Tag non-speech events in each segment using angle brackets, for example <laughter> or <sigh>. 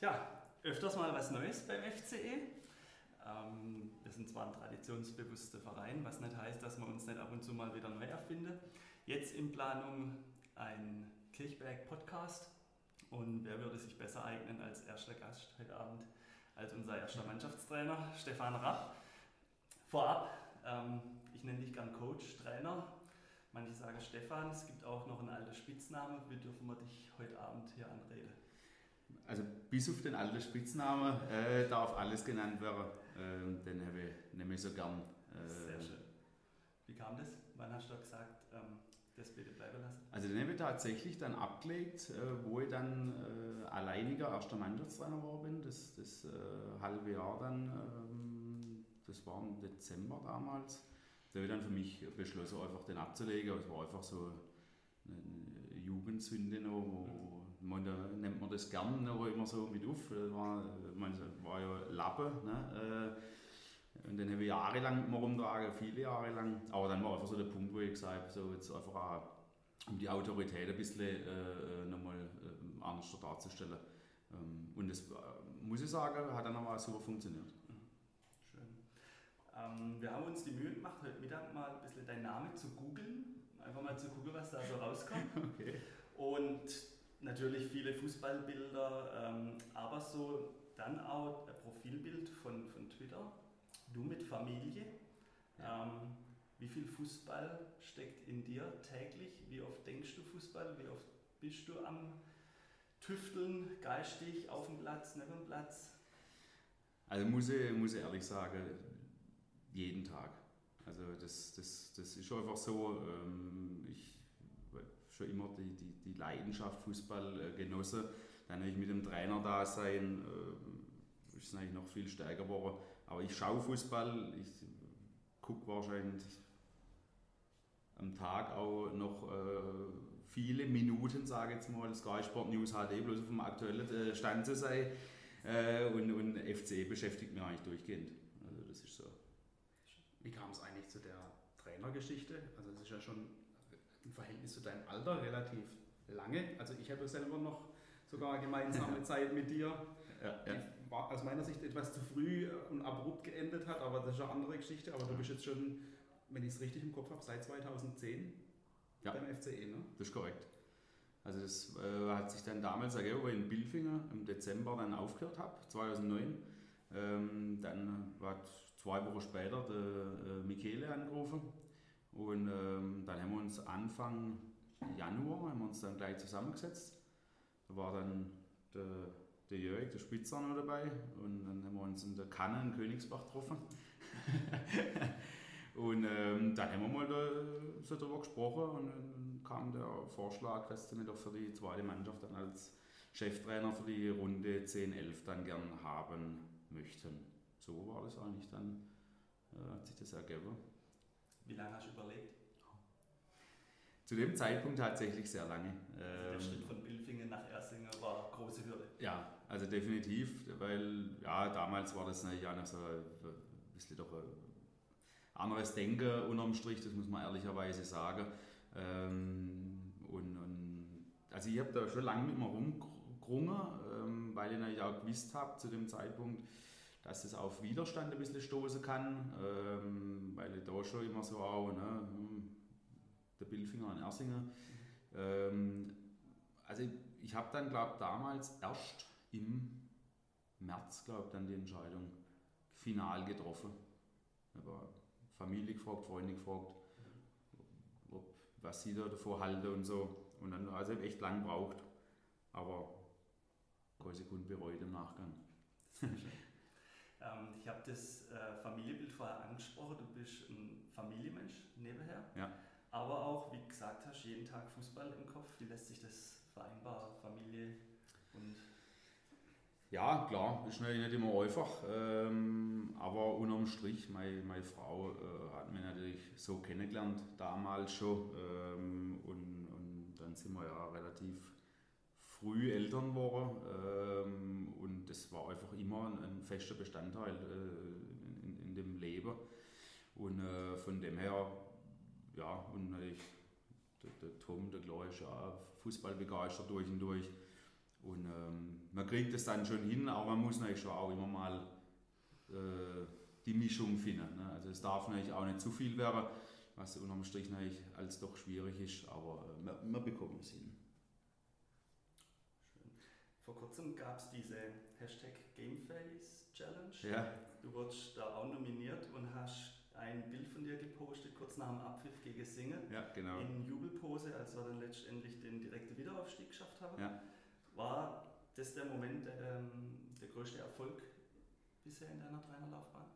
Tja, öfters mal was Neues beim FCE. Ähm, wir sind zwar ein traditionsbewusster Verein, was nicht heißt, dass wir uns nicht ab und zu mal wieder neu erfinden. Jetzt in Planung ein Kirchberg-Podcast. Und wer würde sich besser eignen als erster Gast heute Abend als unser erster Mannschaftstrainer, Stefan Rapp. Vorab, ähm, ich nenne dich gern Coach, Trainer. Manche sagen Stefan, es gibt auch noch einen alten Spitzname. Wie dürfen wir dich heute Abend hier anreden? Also bis auf den alten Spitznamen äh, darf alles genannt werden. Äh, den habe ich nämlich so gern. Äh, Sehr schön. Wie kam das? Wann hast du gesagt, ähm, das bitte bleiben lassen? Also den habe ich tatsächlich dann abgelegt, äh, wo ich dann äh, alleiniger erster Mannschaftstrainer geworden bin. Das, das äh, halbe Jahr dann, ähm, das war im Dezember damals. Da habe ich dann für mich beschlossen, einfach den abzulegen. Es war einfach so eine Jugendsünde noch, wo, man, da nennt man das gern noch immer so mit auf. Das war, man, war ja Lappe. Ne? Äh, und dann habe ich jahrelang immer rumgetragen, viele Jahre lang. Aber dann war einfach so der Punkt, wo ich gesagt habe, so jetzt einfach auch, um die Autorität ein bisschen äh, nochmal äh, anders darzustellen. Ähm, und das, äh, muss ich sagen, hat dann aber super funktioniert. Schön. Ähm, wir haben uns die Mühe gemacht, heute Mittag mal ein bisschen deinen Namen zu googeln. Einfach mal zu gucken, was da so rauskommt. <laughs> Okay. Und natürlich viele Fußballbilder, ähm, aber so dann auch ein Profilbild von, von Twitter. Du mit Familie. Ja. Ähm, wie viel Fußball steckt in dir täglich? Wie oft denkst du Fußball? Wie oft bist du am Tüfteln, geistig, auf dem Platz, neben dem Platz? Also muss ich, muss ich ehrlich sagen, jeden Tag. Also das, das, das ist einfach so, ähm, ich schon immer die, die, die Leidenschaft Fußball äh, genossen. Dann habe ich mit dem Trainer da sein, äh, ist es eigentlich noch viel stärker geworden. Aber ich schaue Fußball, ich gucke wahrscheinlich am Tag auch noch äh, viele Minuten, sage ich jetzt mal, Sky Sport News HD, bloß auf dem aktuellen äh, Stand zu sein. Äh, und, und FCE beschäftigt mich eigentlich durchgehend. Also das ist so. Wie kam es eigentlich zu der Trainergeschichte? Also das ist ja schon im Verhältnis zu deinem Alter relativ lange. Also ich habe selber noch sogar gemeinsame Zeit mit dir, ja, ja. die war aus meiner Sicht etwas zu früh und abrupt geendet hat, aber das ist eine andere Geschichte. Aber du bist jetzt schon, wenn ich es richtig im Kopf habe, seit 2010 ja. beim FCE, ne? Das ist korrekt. Also das äh, hat sich dann damals ergeben, wo ich in Billfinger im Dezember dann aufgehört habe, 2009. Ähm, dann hat zwei Wochen später der äh, Michele angerufen und ähm, dann haben wir uns Anfang Januar haben wir uns dann gleich zusammengesetzt. Da war dann der, der Jörg, der Spitzer noch dabei und dann haben wir uns in der Kanne in Königsbach getroffen. <laughs> und ähm, dann haben wir mal da, so darüber gesprochen und dann kam der Vorschlag, dass wir doch für die zweite Mannschaft dann als Cheftrainer für die Runde 10-11 dann gern haben möchten. So war das eigentlich dann, äh, hat sich das ergeben. Wie lange hast du überlegt? Zu dem Zeitpunkt tatsächlich sehr lange. Also der Schritt von Bilfingen nach Ersingen war eine große Hürde. Ja, also definitiv, weil ja, damals war das ja noch so ein bisschen doch ein anderes Denken unterm Strich, das muss man ehrlicherweise sagen. Ähm, und, und, also ich habe da schon lange mit mir rumgerungen, ähm, weil ich natürlich auch gewusst habe zu dem Zeitpunkt, dass es auf Widerstand ein bisschen stoßen kann, ähm, weil ich da schon immer so auch, ne, hm, der Bildfinger an Ersinger. Ähm, also ich habe dann, glaube damals erst im März, glaube dann die Entscheidung final getroffen. Aber Familie gefragt, Freunde gefragt, ob, was sie da davor halten und so. Und dann, also ich echt lang gebraucht, aber keine Sekunde bereut im Nachgang. <laughs> Ähm, ich habe das äh, Familienbild vorher angesprochen. Du bist ein Familienmensch nebenher. Ja. Aber auch, wie gesagt hast, jeden Tag Fußball im Kopf. Wie lässt sich das vereinbaren, Familie und ja, klar, ist natürlich nicht immer einfach, ähm, aber unterm Strich, meine, meine Frau äh, hat mich natürlich so kennengelernt, damals schon, ähm, und, und dann sind wir ja relativ früh Eltern geworden ähm, und das war einfach immer ein, ein fester Bestandteil äh, in, in, dem Leben. Und äh, von dem her, ja, und natürlich der, der Tom, der ist ja Fußball begeistert durch und durch. Und ähm, man kriegt es dann schon hin, aber man muss natürlich schon auch immer mal äh, die Mischung finden. Ne? Also es darf natürlich auch nicht zu viel werden, was unterm Strich natürlich als doch schwierig ist, aber äh, wir, wir bekommen es hin. Vor kurzem gab es diese Hashtag Gameface Challenge. Ja. Du wurdest da auch nominiert und hast ein Bild von dir gepostet, kurz nach dem Abpfiff gegen Singen. Ja, genau. In Jubelpose, als wir dann letztendlich den direkten Wiederaufstieg geschafft haben. Ja. War das der Moment, ähm, der größte Erfolg bisher in deiner Trainerlaufbahn?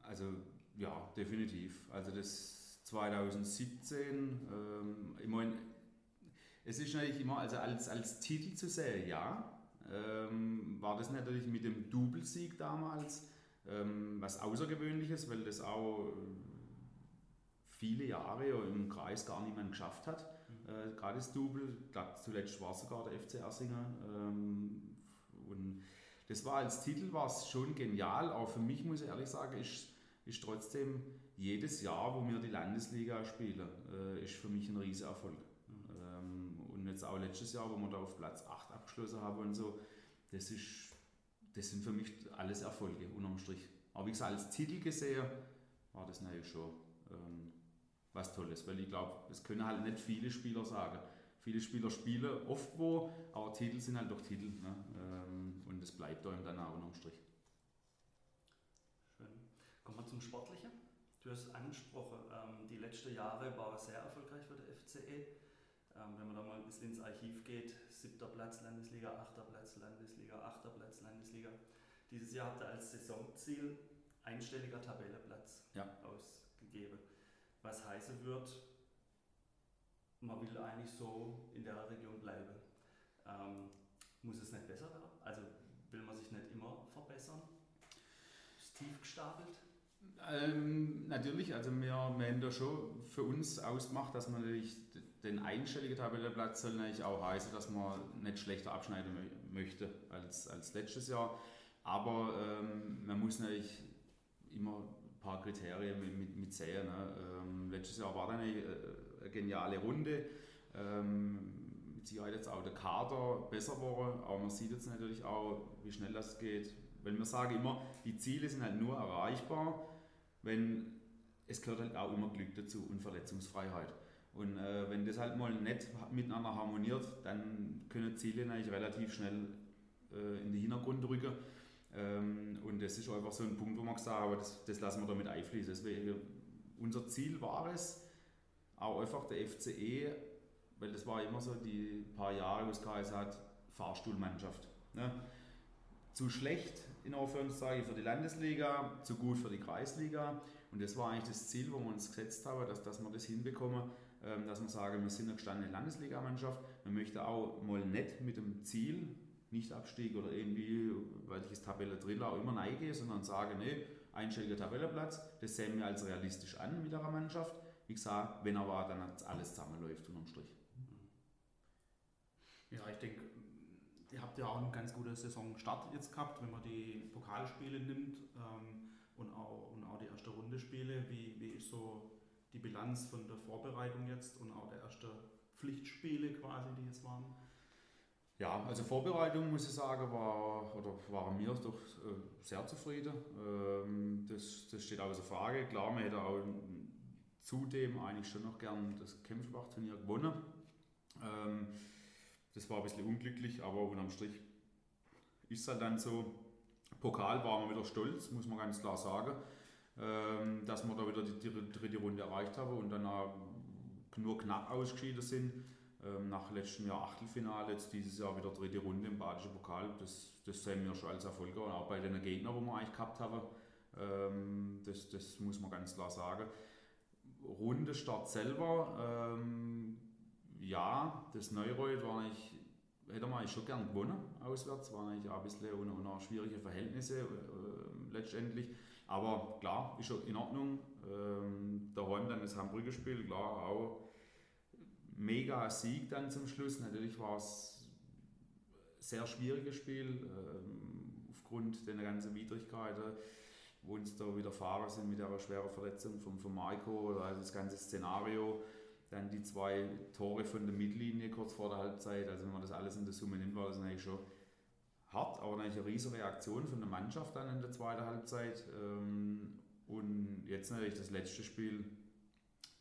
Also ja, definitiv. Also das 2017, ähm, ich meine, es ist natürlich immer, also als, als Titel zu sehen, ja, ähm, war das natürlich mit dem Doublesieg damals ähm, was Außergewöhnliches, weil das auch äh, viele Jahre im Kreis gar niemand geschafft hat. Mhm. Äh, gerade das Double, zuletzt war sogar der FC Ersingen. Ähm, und das war als Titel war es schon genial, aber für mich muss ich ehrlich sagen, ist, ist trotzdem jedes Jahr, wo wir die Landesliga spielen, äh, ist für mich ein Riesenerfolg. Mhm. Und jetzt auch letztes Jahr, wo wir da auf Platz 8 abgeschlossen haben und so, das, ist, das sind für mich alles Erfolge, unterm Strich. Aber wie gesagt, als Titel gesehen, war das natürlich schon ähm, was Tolles, weil ich glaube, das können halt nicht viele Spieler sagen. Viele Spieler spielen oft wo, aber Titel sind halt doch Titel. Ne? Ähm, und das bleibt da dann auch unterm Strich. Schön. Kommen wir zum Sportlichen. Du hast angesprochen, ähm, die letzten Jahre waren sehr erfolgreich für der FCE. Ähm, wenn man da mal ein bisschen ins Archiv geht, siebter Platz Landesliga, achter Platz Landesliga, achter Platz Landesliga. Dieses Jahr habt ihr als Saisonziel einstelliger Tabelleplatz ja. ausgegeben. Was heißen wird, man will eigentlich so in der Region bleiben. Ähm, muss es nicht besser werden? Also will man sich nicht immer verbessern? Ist tief gestapelt? Ähm, natürlich, also wir, wir haben da schon für uns ausgemacht, dass man natürlich den einstelligen Tabellenplatz soll natürlich auch heißen, dass man nicht schlechter abschneiden möchte als, als letztes Jahr. Aber ähm, man muss natürlich immer ein paar Kriterien mit, mit, mit sehen. Ne? Ähm, letztes Jahr war eine, äh, eine geniale Runde. Ähm, Sie hat jetzt auch der Kader besser geworden, aber man sieht jetzt natürlich auch, wie schnell das geht. Weil wir sagen immer, die Ziele sind halt nur erreichbar, wenn es gehört halt auch immer Glück dazu und Verletzungsfreiheit. Und äh, wenn das halt mal nicht miteinander harmoniert, dann können Ziele eigentlich relativ schnell äh, in den Hintergrund rücken. Ähm, und das ist einfach so ein Punkt, wo man gesagt hat, das, das lassen wir damit einfließen. Deswegen, unser Ziel war es, auch einfach der FCE, weil das war immer so die paar Jahre, wo es geheißen hat, Fahrstuhlmannschaft. Ne? Zu schlecht, in Anführungszeichen, für die Landesliga, zu gut für die Kreisliga. Und das war eigentlich das Ziel, wo wir uns gesetzt haben, dass, dass wir das hinbekommen, dass wir sagen, wir sind eine gestandene Landesligamannschaft. Man möchte auch mal nicht mit dem Ziel, nicht Abstieg oder irgendwie, weil ich es Tabelle drin auch immer neige, sondern sage, nee, einstelliger Tabellenplatz, das sehen wir als realistisch an mit der Mannschaft. Wie gesagt, wenn aber dann alles zusammenläuft unterm Strich. Ja, ich denke, ihr habt ja auch einen ganz guten Saisonstart jetzt gehabt, wenn man die Pokalspiele nimmt ähm, und, auch, und auch die erste Runde Spiele. Wie, wie ist so die Bilanz von der Vorbereitung jetzt und auch der ersten Pflichtspiele quasi, die es waren? Ja, also Vorbereitung muss ich sagen, war, oder waren wir doch äh, sehr zufrieden. Ähm, das, das steht außer Frage. Klar, man hätte auch zudem eigentlich schon noch gern das Kämpfschwach-Turnier gewonnen. Ähm, das war ein bisschen unglücklich, aber unterm Strich ist es halt dann so. Pokal waren wir wieder stolz, muss man ganz klar sagen. Ähm, dass wir da wieder die, dritte Runde erreicht haben und dann nur knapp ausgeschieden sind. Ähm, nach letztem Jahr Achtelfinale, jetzt dieses Jahr wieder dritte Runde im Badischen Pokal. Das, das sehen wir schon als Erfolg und auch bei den Gegnern, die wir eigentlich gehabt haben. Ähm, das, das muss man ganz klar sagen. Rundestart selber, ja, das Neureuth war nicht hätte man schon gern gewonnen auswärts, war eigentlich auch ein bisschen unter schwierige Verhältnisse äh, letztendlich. Aber klar, ist schon in Ordnung. Ähm, daheim dann das Hamburger Spiel, klar, auch mega Sieg dann zum Schluss. Natürlich war es ein sehr schwieriges Spiel ähm, aufgrund der ganzen Widrigkeiten, wo uns da widerfahren sind mit der schweren Verletzung von, von Marco also das ganze Szenario. Dann die zwei Tore von der Mittellinie kurz vor der Halbzeit. Also wenn man das alles in der Summe nimmt, war das eigentlich schon hart, aber natürlich eine riesige Reaktion von der Mannschaft dann in der zweiten Halbzeit. Ähm, und jetzt natürlich das letzte Spiel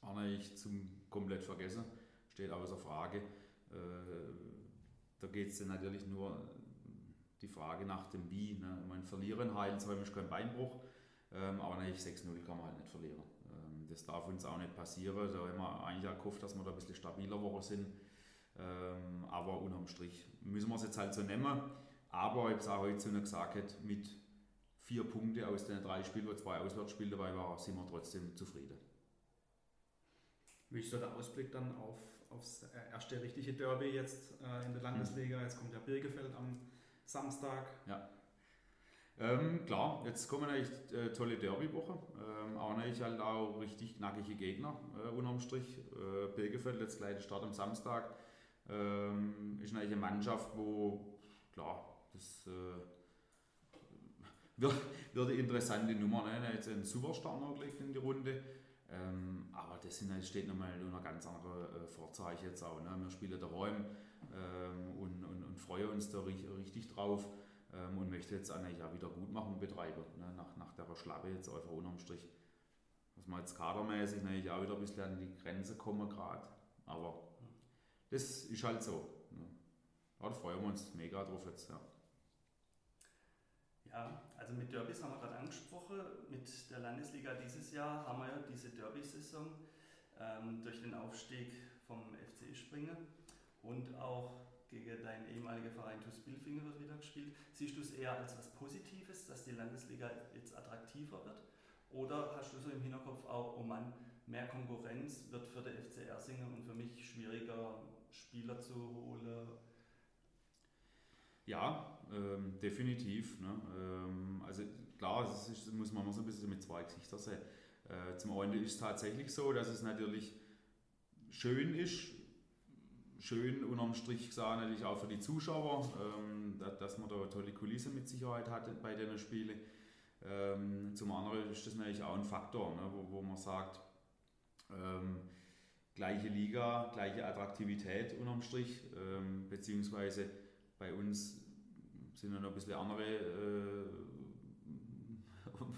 war natürlich zum komplett vergessen, steht außer Frage. Äh, da geht es dann natürlich nur die Frage nach dem Wie. Ne? Man verlieren heilt zwar kein Beinbruch, ähm, aber natürlich 6-0 kann man halt nicht verlieren. Ähm, das darf uns auch nicht passieren. Da haben wir eigentlich auch gehofft, dass wir da ein bisschen stabiler Woche sind. aber unterm Strich müssen wir es jetzt halt so nehmen. Aber ich habe es auch heute so gesagt, mit vier Punkten aus den drei Spielen, wo zwei Auswärtsspiele dabei waren, sind wir trotzdem zufrieden. Wie ist so der Ausblick dann auf, aufs erste richtige Derby jetzt äh, in der Landesliga? Jetzt kommt ja Birgefeld am Samstag. Ja. Ähm, klar, jetzt kommen echt äh, tolle Derby-Woche. Ähm, auch natürlich halt auch richtig knackige Gegner äh, unterm Strich. Äh, Birgefeld jetzt gleich der Start am Samstag. Ähm, ist natürlich eine Mannschaft, wo klar das äh, wird, wird eine interessante Nummer. Ne? Jetzt einen Superstar noch gelegt in die Runde. Ähm, aber das sind, steht nochmal unter ganz andere äh, Vorzeichen jetzt auch. Ne? Wir spielen da Räumen ähm, und, und, und, freuen uns da richtig, drauf ähm, und möchte jetzt eigentlich auch wieder Gutmachung betreiben. Ne? Nach, nach der Schlappe jetzt einfach unterm Strich. Dass wir jetzt kadermäßig natürlich auch wieder ein bisschen an die Grenze kommen gerade. Aber das ist halt so. Ne? Da freuen wir uns mega drauf jetzt. Ja. Ja, also mit Derbys haben wir gerade angesprochen. Mit der Landesliga dieses Jahr haben wir ja diese Derby-Saison ähm, durch den Aufstieg vom FC Springen und auch gegen deinen ehemaligen Verein TuS Bilfinger wird wieder gespielt. Siehst du es eher als was Positives, dass die Landesliga jetzt attraktiver wird? Oder hast du so im Hinterkopf auch, oh Mann, mehr Konkurrenz wird für den FC Ersingen und für mich schwieriger, Spieler zu holen? Ja, ähm, definitiv. Ne? Ähm, also klar, das ist, muss man so ein bisschen mit zwei Gesichtern sehen. Äh, zum einen ist es tatsächlich so, dass es natürlich schön ist, schön unterm Strich gesagt, natürlich auch für die Zuschauer, ähm, dass, dass man da eine tolle Kulisse mit Sicherheit hat bei den Spielen. Ähm, zum anderen ist das natürlich auch ein Faktor, ne? wo, wo man sagt, ähm, gleiche Liga, gleiche Attraktivität unterm Strich, ähm, beziehungsweise bei uns sind noch ein bisschen andere äh,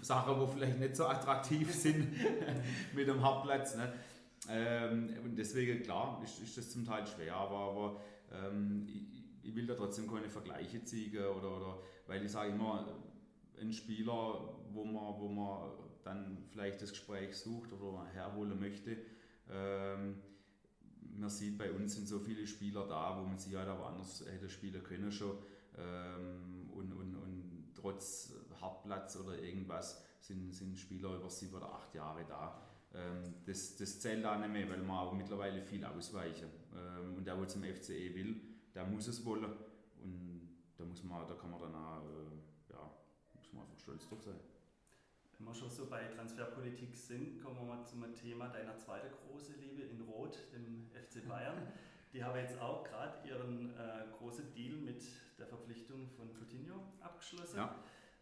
<laughs> Sachen, wo vielleicht nicht so attraktiv <laughs> sind <laughs> mit dem Hartplatz. Ne? Ähm, und deswegen, klar, ist, ist das zum Teil schwer, aber, aber ähm, ich, ich, will da trotzdem keine Vergleiche ziehen, oder, oder, weil ich sage immer, ein Spieler, wo man, wo man dann vielleicht das Gespräch sucht oder herholen möchte, ähm, man sieht, bei uns sind so viele Spieler da, wo man sich halt auch anders hätte spielen können schon. Ähm, und, und, und trotz Hartplatz oder irgendwas sind, sind Spieler über sieben oder acht Jahre da. Ähm, das, das zählt auch nicht mehr, weil man auch mittlerweile viel ausweichen. Ähm, und der, der zum FCE will, der muss es wollen. Und da, muss man, da kann man dann auch, äh, ja, muss man einfach stolz drauf sein. Wenn wir schon so bei Transferpolitik sind, kommen wir mal zum Thema deiner zweiten große Liebe in Rot, dem FC Bayern. Die haben jetzt auch gerade ihren äh, großen Deal mit der Verpflichtung von Coutinho abgeschlossen. Ja.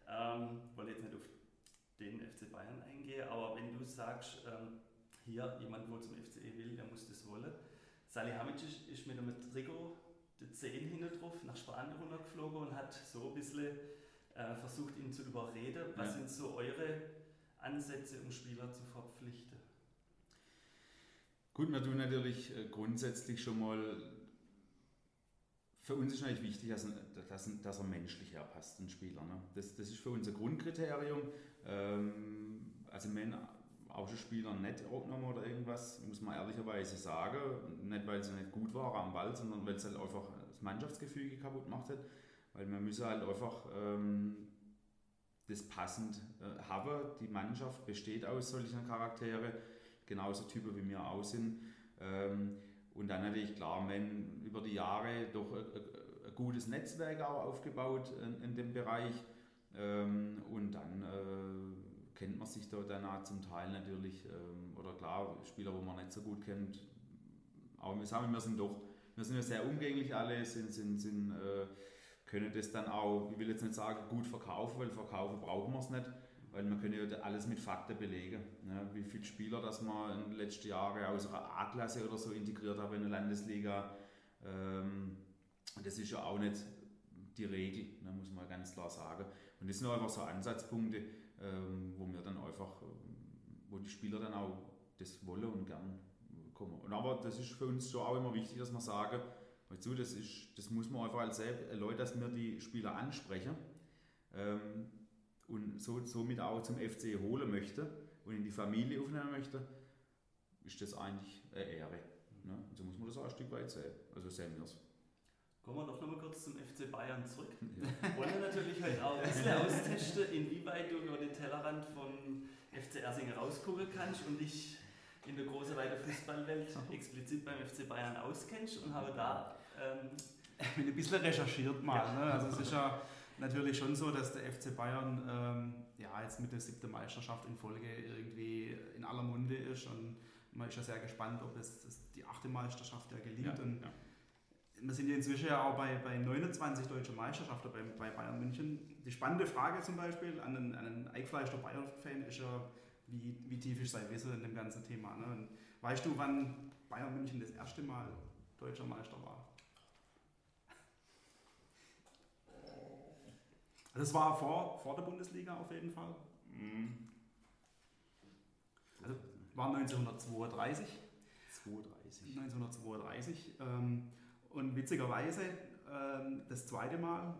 Ähm, wollte jetzt nicht auf den FC Bayern eingehen, aber wenn du sagst, ähm, hier jemand, wo zum FCE will, der muss das wollen. Salihamidzic ist mit einem Trikot die 10 hinten drauf nach Spanien runtergeflogen und hat so ein bisschen äh, versucht ihn zu überreden. Was ja. sind so eure Ansätze, um Spieler zu verpflichten? Gut, wir tun natürlich äh, grundsätzlich schon mal, für uns ist natürlich wichtig, dass, dass, dass er menschlich herpasst, ein Spieler. Ne? Das, das ist für uns ein Grundkriterium. Ähm, also wenn Außenspieler nicht aufgenommen oder irgendwas, muss man ehrlicherweise sagen, nicht weil sie nicht gut war am Ball, sondern weil es halt einfach das Mannschaftsgefüge kaputt gemacht hat. Weil wir müssen halt einfach ähm, das passend äh, haben. Die Mannschaft besteht aus solchen Charakteren, genauso Typen wie wir auch sind. Ähm, und dann natürlich klar, wenn über die Jahre doch ein, ein gutes Netzwerk auch aufgebaut in, in dem Bereich ähm, und dann äh, kennt man sich da danach zum Teil natürlich ähm, oder klar Spieler, wo man nicht so gut kennt. Aber wir sagen, wir sind doch, wir sind ja sehr umgänglich alle, sind, sind, sind äh, können das dann auch, ich will jetzt nicht sagen gut verkaufen, weil verkaufen brauchen wir es nicht, weil man können ja alles mit Fakten belegen. Ne? Wie viele Spieler, dass man in den letzten Jahren aus einer A-Klasse oder so integriert haben in der Landesliga. Ähm, das ist ja auch nicht die Regel, ne, muss man ganz klar sagen. Und das sind einfach so Ansatzpunkte, ähm, wo wir dann einfach, wo die Spieler dann auch das wollen und gern kommen. Und aber das ist für uns schon auch immer wichtig, dass wir sagen, dazu, das, ist, das muss man einfach als Leute, dass wir die Spieler ansprechen ähm, und so, somit auch zum FC holen möchte und in die Familie aufnehmen möchte, ist das eigentlich eine Ehre. Ne? Und so muss man das auch ein Stück weit sehen. Also sehen wir es. Kommen wir doch nochmal kurz zum FC Bayern zurück. Ja. <laughs> Wollen wir natürlich heute auch ein bisschen <laughs> austesten, inwieweit du über den Tellerrand von FC Ersingen rausgucken kannst und dich in der großen weiten Fußballwelt <laughs> explizit beim FC Bayern auskennst und habe da ähm, <laughs> ein bisschen recherchiert mal. Ne? Also es ist ja natürlich schon so, dass der FC Bayern ähm, ja, jetzt mit der siebten Meisterschaft in Folge irgendwie in aller Munde ist und man ist ja sehr gespannt, ob es die achte Meisterschaft ja gelingt. Ja, und ja. Wir sind ja inzwischen ja auch bei, bei 29 deutsche Meisterschaften bei, bei Bayern München. Die spannende Frage zum Beispiel an einen, an einen eingefleischter Bayern-Fan ist ja, wie, wie tief ist sein Wissen in dem ganzen Thema. Ne? weißt du, wann Bayern München das erste Mal deutscher Meister war? Das war vor, vor der Bundesliga auf jeden Fall. Mhm. Also war 1932. 32. 1932. Ähm, und witzigerweise, ähm, das zweite Mal,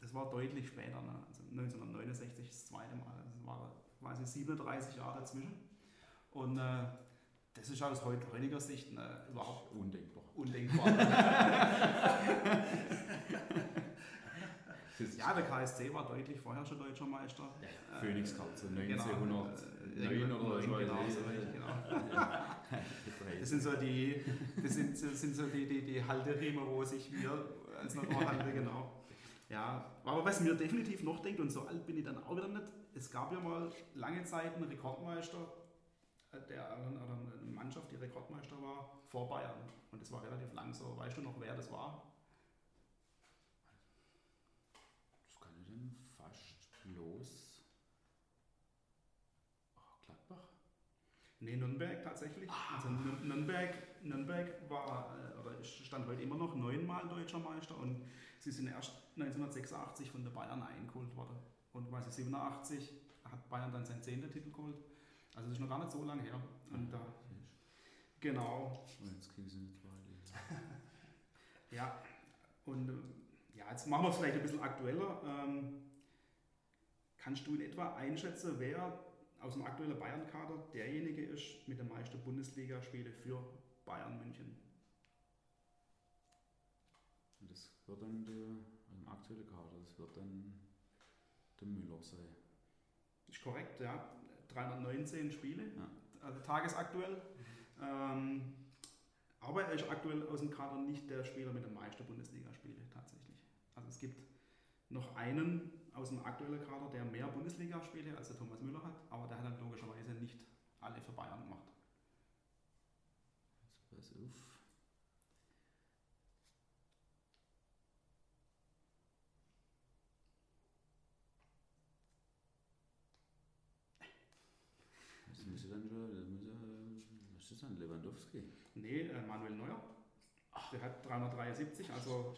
das war deutlich später, ne? also 1969 das zweite Mal. Also es war quasi 37 Jahre dazwischen. Und äh, das ist aus heutiger Sicht ne, überhaupt undenkbar. Undenkbar. <laughs> <laughs> ja, der KSC war deutlich vorher schon deutscher Meister. Ja, Phoenix Cup, so 1909 genau, oder so. Genau, genau. <laughs> Das sind so die, das sind, das sind so die, die, die Halteriemen, wo sich wir als Naturhalter, genau. Ja, aber was mir definitiv noch denkt, und so alt bin ich dann auch wieder nicht, es gab ja mal lange Zeit einen Rekordmeister, äh, der, oder eine Mannschaft, die Rekordmeister war, vor Bayern. Und das war relativ lang so. Weißt du noch, wer das war? Das kann ich denn fast los. Oh, Gladbach? Nee, Nürnberg tatsächlich. Ah. Also Nürnberg, Nürnberg war, äh, oder stand heute immer noch neunmal deutscher Meister und sie sind erst 1986 von der Bayern eingeholt worden. Und quasi 87 hat Bayern dann seinen zehnten Titel geholt. Also das ist noch gar nicht so lange her. Und da, genau. Jetzt kriegen sie eine zweite. ja, und äh, ja, jetzt machen wir es vielleicht ein bisschen aktueller. Ähm, kannst du in etwa einschätzen, wer aus dem aktuellen Bayern-Kader derjenige ist mit den meisten Bundesligaspielen für Bayern München? Das wird dann der aktuelle Kader, das wird dann der Müller sein. Ist korrekt, ja. 319 Spiele, ja. also tagesaktuell. Ähm, aber er ist aktuell aus dem Kader nicht der Spieler mit den meisten Bundesligaspiele tatsächlich. Also es gibt noch einen aus dem aktuellen Kader, der mehr Bundesligaspiele als der Thomas Müller hat, aber der hat dann logischerweise nicht alle für Bayern gemacht. Jetzt pass auf. dann Lewandowski? Nee, äh, Manuel Neuer. Der hat 373, also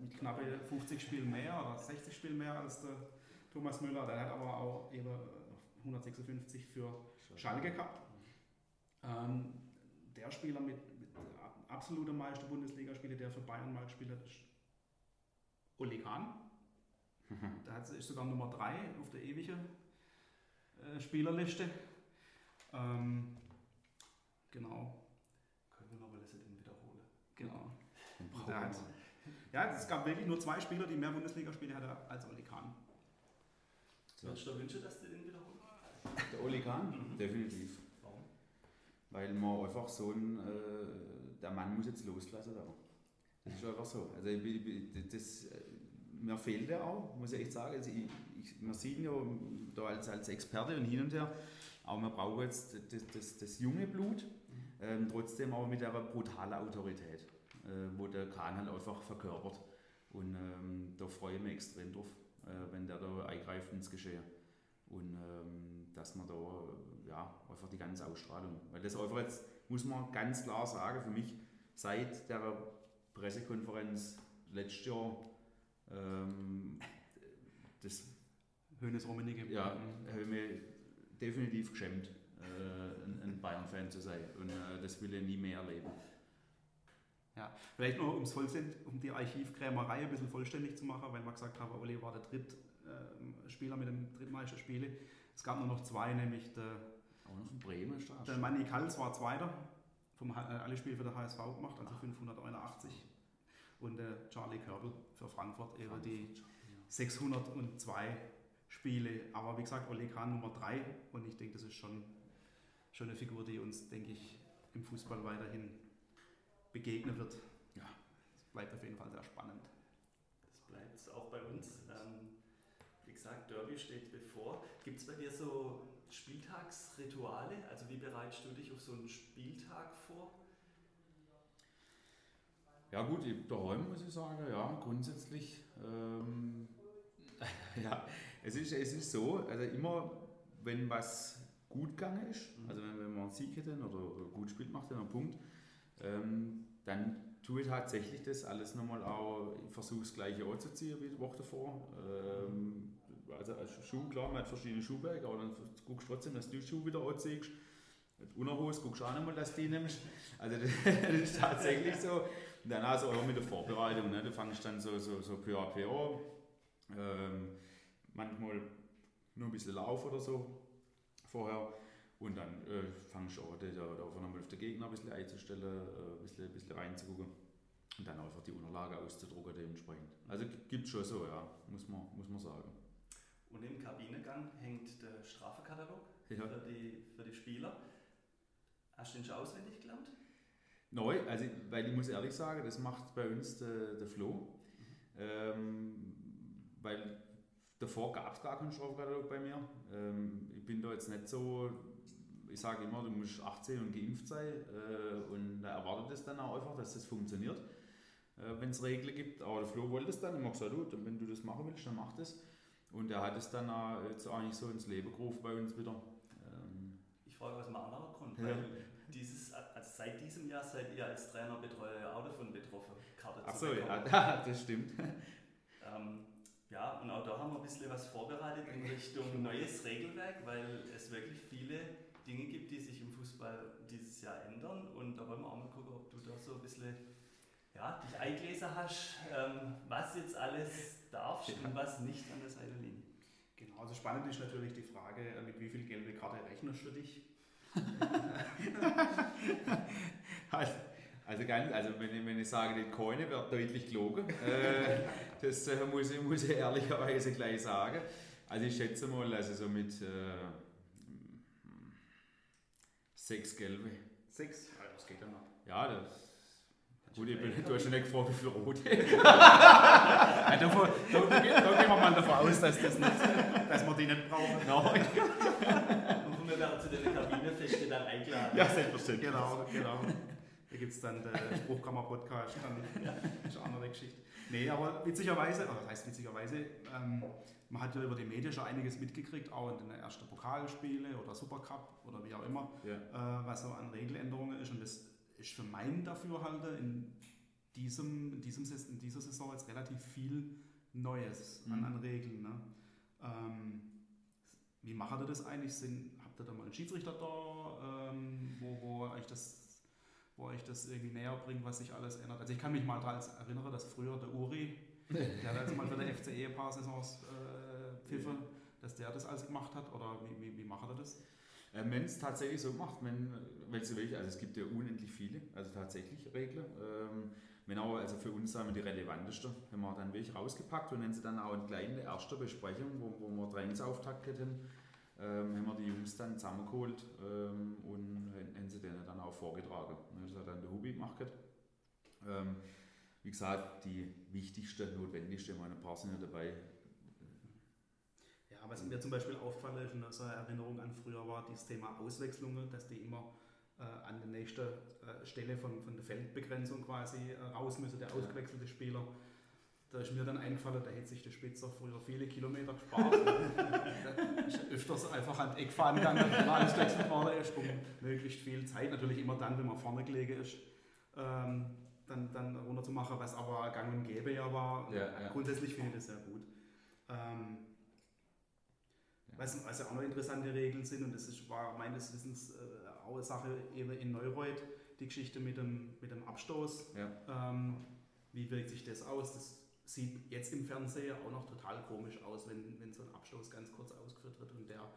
mit knappe 50 Spielen mehr oder 60 Spielen mehr als der Thomas Müller. Der hat aber auch eben 156 für Schalke gehabt. Ähm, der Spieler mit, mit absoluter Meister Bundesligaspiele, der für Bayern mal gespielt hat, ist Oli Kahn. <laughs> Der hat, ist sogar Nummer 3 auf der ewigen äh, Spielerliste. Ähm, Genau. Können wir noch mal das dann wiederholen? Genau. Hat, ja, es gab wirklich nur zwei Spieler, die mehr Bundesligaspiele hatten als Oli Kahn. Würdest du wünschen, dass du den wiederholen? Der Oli Kahn? Mhm. Definitiv. Warum? Weil man einfach so ein, äh, der Mann muss jetzt loslassen da. Das ist einfach so. Also das, äh, mir fehlt er auch, muss ich echt sagen. Also ich, ich, man sieht ihn ja da als, als Experte und hin und her, aber man braucht jetzt das, das, das junge Blut, ähm, trotzdem aber mit der brutalen Autorität, äh, wo der Kahn halt einfach verkörpert. Und ähm, da freue ich mich extrem drauf, äh, wenn der da eingreift ins Geschehen. und ähm, dass man da ja, einfach die ganze Ausstrahlung, weil das einfach jetzt, muss man ganz klar sagen, für mich seit der Pressekonferenz letztes Jahr, ähm, das Hönes Rummenigge. ja, habe ich mich definitiv geschämt, äh, ein, ein Bayern-Fan zu sein und äh, das will ich nie mehr erleben. Ja, vielleicht noch um's Vollstend, um die Archivkrämerei ein bisschen vollständig zu machen, weil wir gesagt haben, Olli war der Drittspieler äh, mit dem drittmeisten Spiele. Es gab nur noch zwei, nämlich der, Auch noch Bremen der Manni Kals war Zweiter, vom, äh, alle Spiele für den HSV gemacht, also 581. Und der Charlie Körbel für Frankfurt eben die 602 Spiele. Aber wie gesagt, Ole Kahn Nummer 3 und ich denke, das ist schon, schon eine Figur, die uns, denke ich, im Fußball weiterhin begegnen wird. Ja. Es bleibt auf jeden Fall sehr spannend. Das bleibt auch bei uns. Ähm, wie gesagt, Derby steht bevor. Gibt es bei dir so Spieltagsrituale? Also wie bereitest du dich auf so einen Spieltag vor? Ja gut, daheim muss ich sagen, ja, grundsätzlich, ähm, <laughs> ja, es ist, es ist so, also immer, wenn was gut gegangen ist, Mhm. also wenn, wenn man einen Sieg hätten oder, oder gut spielt, macht dann einen Punkt, ähm, dann tue ich tatsächlich das alles nochmal auch, ich versuche das gleiche anzuziehen wie die Woche davor. Ähm, also als Schuh, klar, man hat verschiedene Schuhwerke, aber dann guckst du trotzdem, dass du die Schuhe wieder anziehst. Unterhose guckst du auch nochmal, dass du die nimmst. Also <laughs> das, ist tatsächlich so. Und dann also auch mit der Vorbereitung, ne? du fängst dann so, so, so peu à peu an. Ähm, manchmal nur ein bisschen Lauf oder so vorher. Und dann äh, fangst du an, da, da einfach nochmal auf den Gegner ein bisschen einzustellen, äh, ein, bisschen, ein bisschen reinzugucken. Und dann einfach die Unterlage auszudrucken dementsprechend. Also gibt es schon so, ja, muss man, muss man sagen. Und im Kabinengang hängt der Strafekatalog Ja. für, die, für die Spieler. Hast du den schon auswendig gelernt? Neu, also weil ich muss ehrlich sagen, das macht bei uns der, der Flo. Ähm, weil davor gab es gar keinen Strafkatalog bei mir. Ähm, ich bin da jetzt nicht so, ich sage immer, du musst 18 und geimpft sein äh, und da erwartet es dann auch einfach, dass das funktioniert, äh, wenn es Regeln gibt. Aber der Flo wollte es dann, ich habe gesagt, du, wenn du das machen willst, dann mach das. Und er hat es dann auch jetzt eigentlich so ins Leben gerufen bei uns wieder. Ähm, Ich frage aus einem anderen Grund, Ja. weil dieses, also seit diesem Jahr seid ihr als Trainerbetreuer auch davon betroffen, Karte ach zu so, bekommen. ja, <laughs> das stimmt. Ähm, ja, und auch da haben wir ein bisschen was vorbereitet in Richtung <laughs> neues Regelwerk, weil es wirklich viele Dinge gibt, die sich im Fußball dieses Jahr ändern. Und da wollen wir auch mal gucken, ob du da so ein bisschen ja, dich eingelesen hast, ähm, was jetzt alles darfst Ja. und was nicht an der Seitenlinie. Genau, also spannend ist natürlich die Frage, äh, mit wie viel gelbe Karte rechnest du dich? <laughs> <laughs> Also, also, ganz, also wenn, ich, wenn ich sage, die Coine wird deutlich gelogen, äh, <laughs> das äh, muss, ich, muss ich ehrlicherweise gleich sagen. Also ich schätze mal, also so mit äh, sechs gelbe. Sechs? Ja, das geht ja noch. Ja, das. Gut, ich bin, du hast ja nicht gefragt, wie viel rote. <laughs> Ja, davon, da, da, gehen- da gehen wir mal davon aus, dass, das nicht, dass wir die nicht brauchen. <laughs> Nein. Und wir werden zu den Kabinenfeste dann eingeladen. Ja, selbstverständlich. Genau, genau. Da gibt es dann den Spruchkammer-Podcast, dann ist eine andere Geschichte. Nee, aber witzigerweise, oder das heißt witzigerweise, ähm, man hat ja über die Medien schon einiges mitgekriegt, auch in den ersten Pokalspiele oder Supercup oder wie auch immer, Ja. äh, was so an Regeländerungen ist. Und das ist für mein Dafürhalten in, diesem, in, diesem, in dieser Saison jetzt relativ viel Neues an, Mhm. an Regeln. Ne? Ähm, wie macht ihr das eigentlich? Sind, habt ihr da mal einen Schiedsrichter da, ähm, wo, wo euch das wo euch das irgendwie näher bringt, was sich alles ändert. Also ich kann mich mal daran erinnern, dass früher der Uri, der hat jetzt mal für der <laughs> FCE ein paar Saisons äh, pfiffe, dass der das alles gemacht hat oder wie, wie, wie macht er das? Äh, Wenn es tatsächlich so macht, wenn, wenn sie wirklich, also es gibt ja unendlich viele, also tatsächlich Regeln. Ähm, wenn auch, also für uns sagen wir die relevanteste, wenn wir dann wirklich rausgepackt und wenn sie dann auch in kleine erste Besprechung, wo, wo wir Trainingsauftakt hätten, ähm, haben wir die Jungs dann zusammengeholt ähm, und haben sie denen dann auch vorgetragen. Ne, Das hat dann der Hubi gemacht. Ähm, wie gesagt, die wichtigste, notwendigste, meine paar sind ja dabei. Ja, was mir zum Beispiel auffällt, ist in unserer Erinnerung an früher war dieses Thema Auswechslungen, dass die immer äh, an der nächsten äh, Stelle von, von der Feldbegrenzung quasi äh, raus müssen, der ausgewechselte Spieler. Da ist mir dann eingefallen, da hätte sich der Spitzer früher viele Kilometer gespart. <laughs> ist öfters einfach an die Eckfahren gegangen, wenn man ausgewechselt worden ist, um möglichst viel Zeit, natürlich immer dann, wenn man vorne gelegen ist, ähm, dann, dann runter zu machen, was aber gang und gäbe ja war. Ja, ja. Grundsätzlich finde ich das sehr gut. Ähm, ja. was, ja auch noch interessante Regeln sind, und das ist, war meines Wissens äh, auch eine Sache eben in Neureuth, die Geschichte mit dem, mit dem Abstoß. Ähm, wie wirkt sich das aus? Das sieht jetzt im Fernseher auch noch total komisch aus, wenn, wenn so ein Abstoß ganz kurz ausgeführt wird und der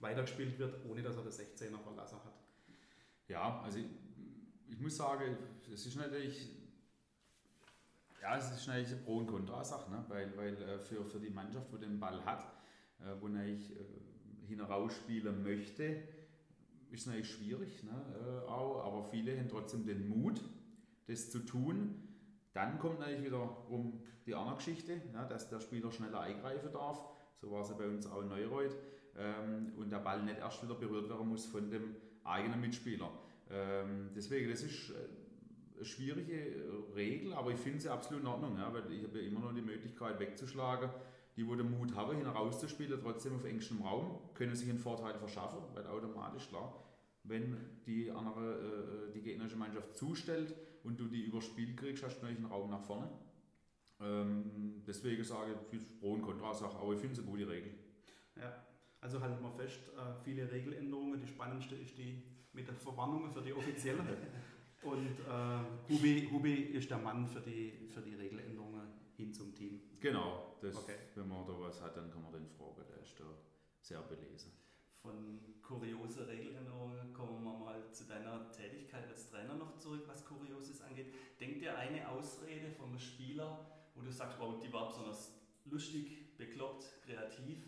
weitergespielt wird, ohne dass er das 16er verlassen hat. Ja, also ich, ich muss sagen, es ist natürlich, ja, es ist natürlich eine Pro- und Kontra-Sache, ne? weil, weil äh, für, für die Mannschaft, wo den Ball hat, äh, wo ich äh, hinausspielen möchte, ist natürlich schwierig, ne? auch, aber viele haben trotzdem den Mut, das zu tun. Dann kommt natürlich wieder um die andere Geschichte, ne? dass der Spieler schneller eingreifen darf. So war es ja bei uns auch in Neureuth. Ähm, und der Ball nicht erst wieder berührt werden muss von dem eigenen Mitspieler. Ähm, deswegen, das ist äh, eine schwierige äh, Regel, aber ich finde sie absolut in Ordnung, ja, weil ich habe ja immer noch die Möglichkeit wegzuschlagen. Die, wo den Mut haben, hinauszuspielen, trotzdem auf engstem Raum, können sich einen Vorteil verschaffen, weil automatisch klar, wenn die andere, äh, die gegnerische Mannschaft zustellt und du die überspielt kriegst, hast du einen Raum nach vorne. Ähm, deswegen sage ich, Pro- und Kontra-Sache, aber ich finde es eine gute Regel. Ja, also halten wir fest, äh, viele Regeländerungen. Die spannendste ist die mit der Verwarnung für die offizielle. <laughs> Und äh, Hubi, Hubi ist der Mann für die, für die Regeländerungen hin zum Team. Genau, das, okay. wenn man da was hat, dann kann man den fragen, der ist da sehr belesen. Von kuriose Regeländerungen kommen wir mal zu deiner Tätigkeit als Trainer noch zurück, was Kurioses angeht. Denkt dir eine Ausrede vom Spieler, wo du sagst, wow, die war besonders lustig, bekloppt, kreativ,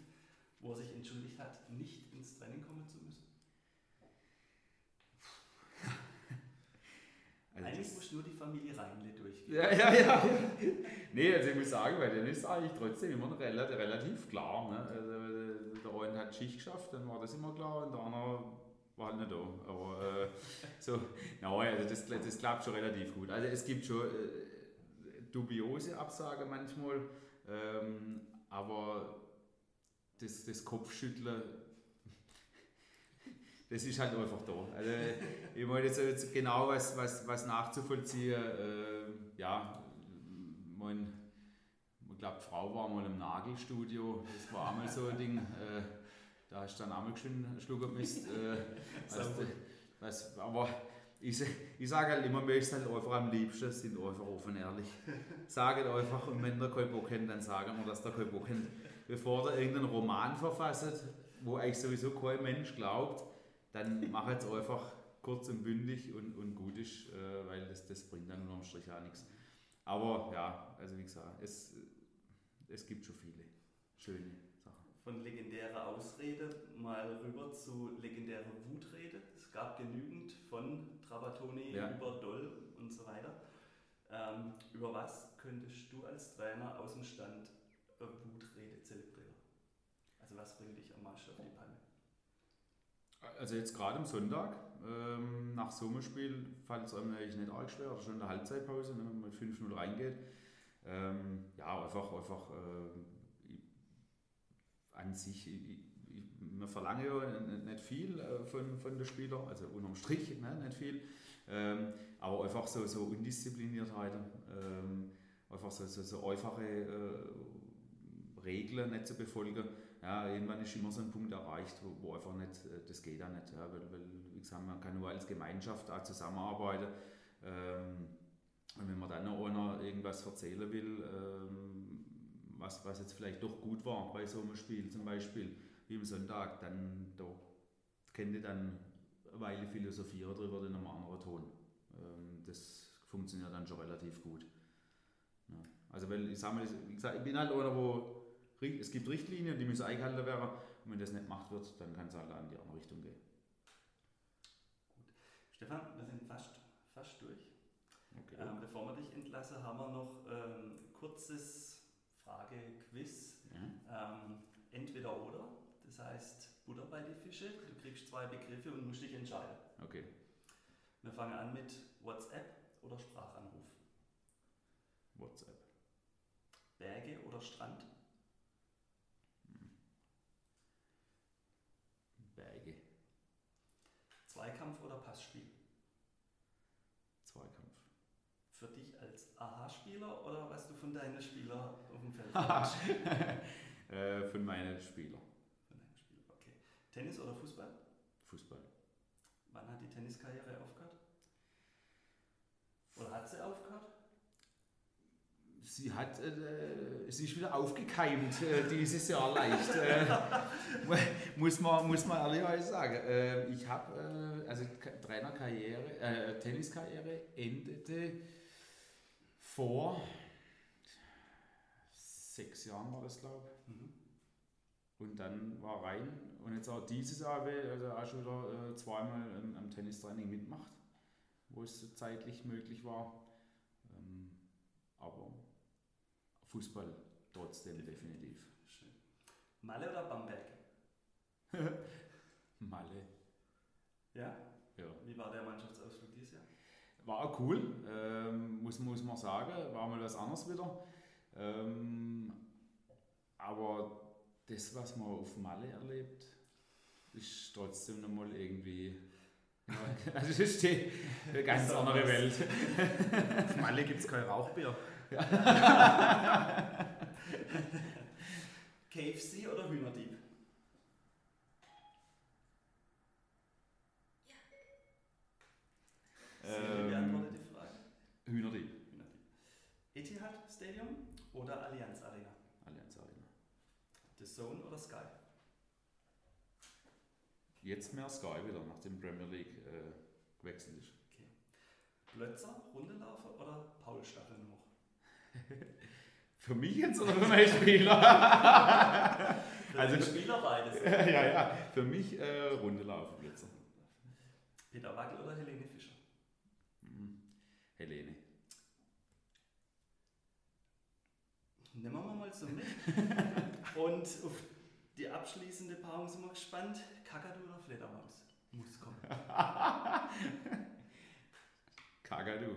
wo er sich entschuldigt hat, nicht ins Training kommen zu müssen? Also eigentlich muss nur die Familie Reinle durchgehen. Ja, ja, ja. <laughs> nee, also ich muss sagen, bei denen ist eigentlich trotzdem immer relativ, relativ klar. Ne? Also, der eine hat Schicht geschafft, dann war das immer klar und der andere war halt nicht da. Aber äh, so, nein, also das, das klappt schon relativ gut. Also es gibt schon äh, dubiose Absagen manchmal, ähm, aber das, das Kopfschütteln das ist halt einfach da. Also, ich meine jetzt genau was, was, was nachzuvollziehen. Äh, ja, mein, ich glaube, die Frau war mal im Nagelstudio, das war einmal so ein Ding. Äh, da hast du dann einmal schön Schluck Mist. Äh, <laughs> was, was, aber ich, ich sage halt immer, mir ist halt einfach am liebsten, sind einfach offen ehrlich. Sagt einfach, und wenn der keinen Bock hat, dann sagen wir, dass der keinen Bock hat. Bevor der irgendeinen Roman verfasst, wo eigentlich sowieso kein Mensch glaubt, dann mach jetzt einfach kurz und bündig und, und gut ist, äh, weil das, das bringt dann unterm Strich auch nichts. Aber ja, also wie gesagt, es, es gibt schon viele schöne Sachen. Von legendärer Ausrede mal rüber zu legendärer Wutrede. Es gab genügend von Trabatoni ja. über Doll und so weiter. Ähm, über was könntest du als Trainer aus dem Stand Wutrede zelebrieren? Also was bringt dich am meisten auf die Palme? Also jetzt gerade am Sonntag, ähm, nach Sommerspiel, fällt es einem eigentlich nicht arg schwer, schon in der Halbzeitpause, ne, wenn man mit 5-0 reingeht. Ähm, ja, einfach, einfach äh, an sich, ich, ich, man verlange ja nicht viel äh, von, von den Spielern, also unterm Strich ne, nicht viel, ähm, aber einfach so, so Undiszipliniertheit, ähm, einfach so, so, so einfache äh, Regeln nicht zu befolgen ja, irgendwann ist immer so ein Punkt erreicht, wo, wo einfach nicht, äh, das geht auch nicht, ja, weil, weil, wie gesagt, man kann nur als Gemeinschaft auch zusammenarbeiten. Ähm, und wenn man dann noch einer irgendwas erzählen will, ähm, was, was jetzt vielleicht doch gut war bei so einem Spiel zum Beispiel, wie am Sonntag, dann da könnte dann eine Weile philosophieren darüber in einem anderen Ton. Ähm, das funktioniert dann schon relativ gut. Ja. Also weil ich sage mal, wie gesagt, ich bin halt einer, wo es gibt Richtlinien, die müssen eingehalten werden. Und wenn das nicht gemacht wird, dann kann es halt in die andere Richtung gehen. Gut. Stefan, wir sind fast, fast durch. Okay. Ähm, bevor wir dich entlassen, haben wir noch ein ähm, kurzes Frage-Quiz. Ja. Ähm, entweder oder. Das heißt, Butter bei die Fische. Du kriegst zwei Begriffe und musst dich entscheiden. Okay. Wir fangen an mit WhatsApp oder Sprachanruf. WhatsApp. Berge oder Strand? Berge. Zweikampf oder Passspiel? Zweikampf. Für dich als Aha-Spieler oder was du von deinen Spielern auf dem Feld hast? <laughs> äh, von meinen Spielern. Von deinen Spielern, okay. Tennis oder Fußball? Fußball. Wann hat die Tenniskarriere aufgehört? Oder hat sie aufgehört? Sie hat, äh, sie ist wieder aufgekeimt äh, dieses Jahr leicht. Äh, <laughs> muss, man, muss man ehrlicherweise sagen. Äh, ich habe, äh, also Trainerkarriere, äh, Tenniskarriere endete vor sechs Jahren war das, glaube ich. Mhm. Und dann war rein und jetzt auch dieses Jahr, also auch schon wieder zweimal am, am Tennistraining mitmacht, wo es zeitlich möglich war. Ähm, aber Fußball trotzdem definitiv. Schön. Malle oder Bamberg? <laughs> Malle. Ja? Ja. Wie war der Mannschaftsausflug dieses Jahr? War auch cool, ähm, muss, muss man sagen. War mal was anderes wieder. Ähm, aber das, was man auf Malle erlebt, ist trotzdem nochmal irgendwie. Ja, <laughs> also das ist die, eine ganz andere Welt. <laughs> Auf Malle gibt es kein Rauchbier. KFC <laughs> oder Hühnerdieb? Ja. Ähm, beantwortet die Frage. Hühnerdieb. Oder Allianz Arena? Allianz Arena. The Zone oder Sky? Jetzt mehr Sky wieder, nachdem Premier League äh, gewechselt ist. Okay. Blötzer, Rundelaufer oder Paul Staffeln hoch? <laughs> Für mich jetzt oder für meinen Spieler? <laughs> für also Spieler beides. <laughs> ja, ja. Für mich äh, Runde laufen Blitzer. Peter Wackel oder Helene Fischer? Hm. Helene. Nehmen wir mal so mit. <laughs> Und auf die abschließende Paarung sind wir gespannt. Kakadu oder Fledermaus? Muss kommen. <laughs> Kakadu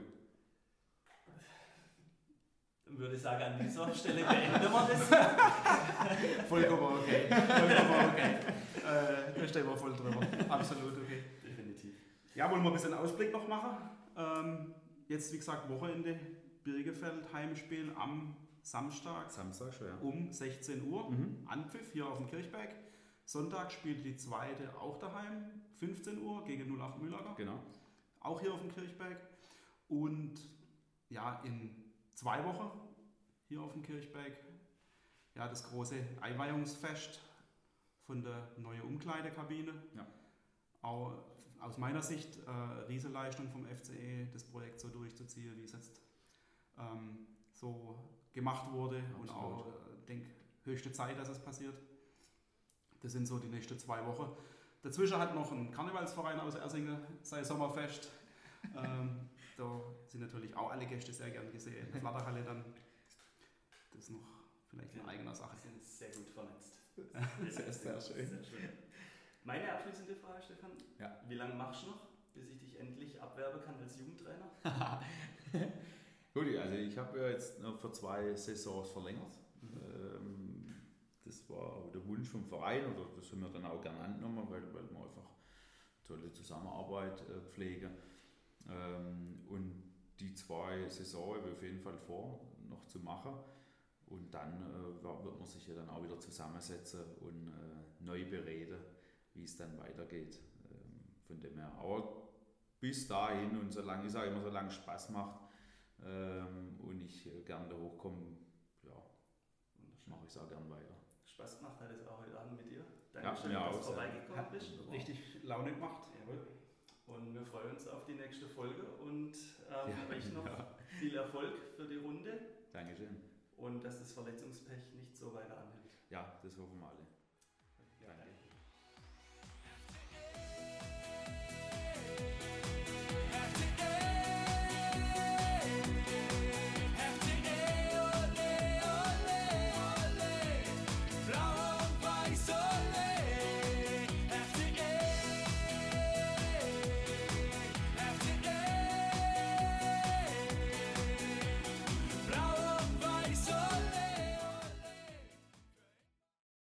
würde ich sagen, an dieser Stelle beenden wir das. <laughs> Vollkommen okay. Vollkommen okay. Äh, da stehen wir voll drüber. Absolut okay. Definitiv. Ja, wollen wir ein bisschen Ausblick noch machen. Ähm, jetzt, wie gesagt, Wochenende Birgefeld, Heimspiel am Samstag. Samstag schon, ja. Um 16 Uhr. Mhm. Anpfiff hier auf dem Kirchberg. Sonntag spielt die zweite auch daheim. 15 Uhr gegen 08 Mühlager. Genau. Auch hier auf dem Kirchberg. Und ja, in zwei Wochen hier auf dem Kirchberg. Ja, das große Einweihungsfest von der neuen Umkleidekabine. Ja. Auch aus meiner Sicht äh, Rieseleistung vom FCE, das Projekt so durchzuziehen, wie es jetzt ähm, so gemacht wurde. Absolut. Und auch, äh, denke, höchste Zeit, dass es passiert. Das sind so die nächsten zwei Wochen. Dazwischen hat noch ein Karnevalsverein aus Ersingen sein Sommerfest. <laughs> ähm, da sind natürlich auch alle Gäste sehr gern gesehen. In der Flatterhalle dann. Das ist noch vielleicht eine eigene Sache. Wir sind sehr gut vernetzt. <laughs> sehr, sehr, schön. sehr schön. Meine abschließende Frage, Stefan. Ja. Wie lange machst du noch, bis ich dich endlich abwerben kann als Jugendtrainer? <laughs> Gut, also ich habe ja jetzt noch für zwei Saisons verlängert. Mhm. Das war der Wunsch vom Verein oder das haben wir dann auch gerne angenommen, weil, weil wir einfach tolle Zusammenarbeit äh, pflegen. Ähm, und die zwei Saisons habe ich auf jeden Fall vor, noch zu machen. Und dann äh, wird man sich ja dann auch wieder zusammensetzen und äh, neu bereden, wie es dann weitergeht. Ähm, von dem her. Aber bis dahin und solange, ich sage immer, solange Spaß macht ähm, und ich äh, gerne da hochkomme, ja, mache ich es auch gern weiter. Spaß gemacht hat es auch heute Abend mit dir. Dankeschön, ja, dass du vorbeigekommen bist. Richtig Laune gemacht. Jawohl. Und wir freuen uns auf die nächste Folge und ähm, ja, euch noch ja. viel Erfolg für die Runde. Dankeschön. Und dass das Verletzungspech nicht so weiter anhält. Ja, das hoffen wir alle.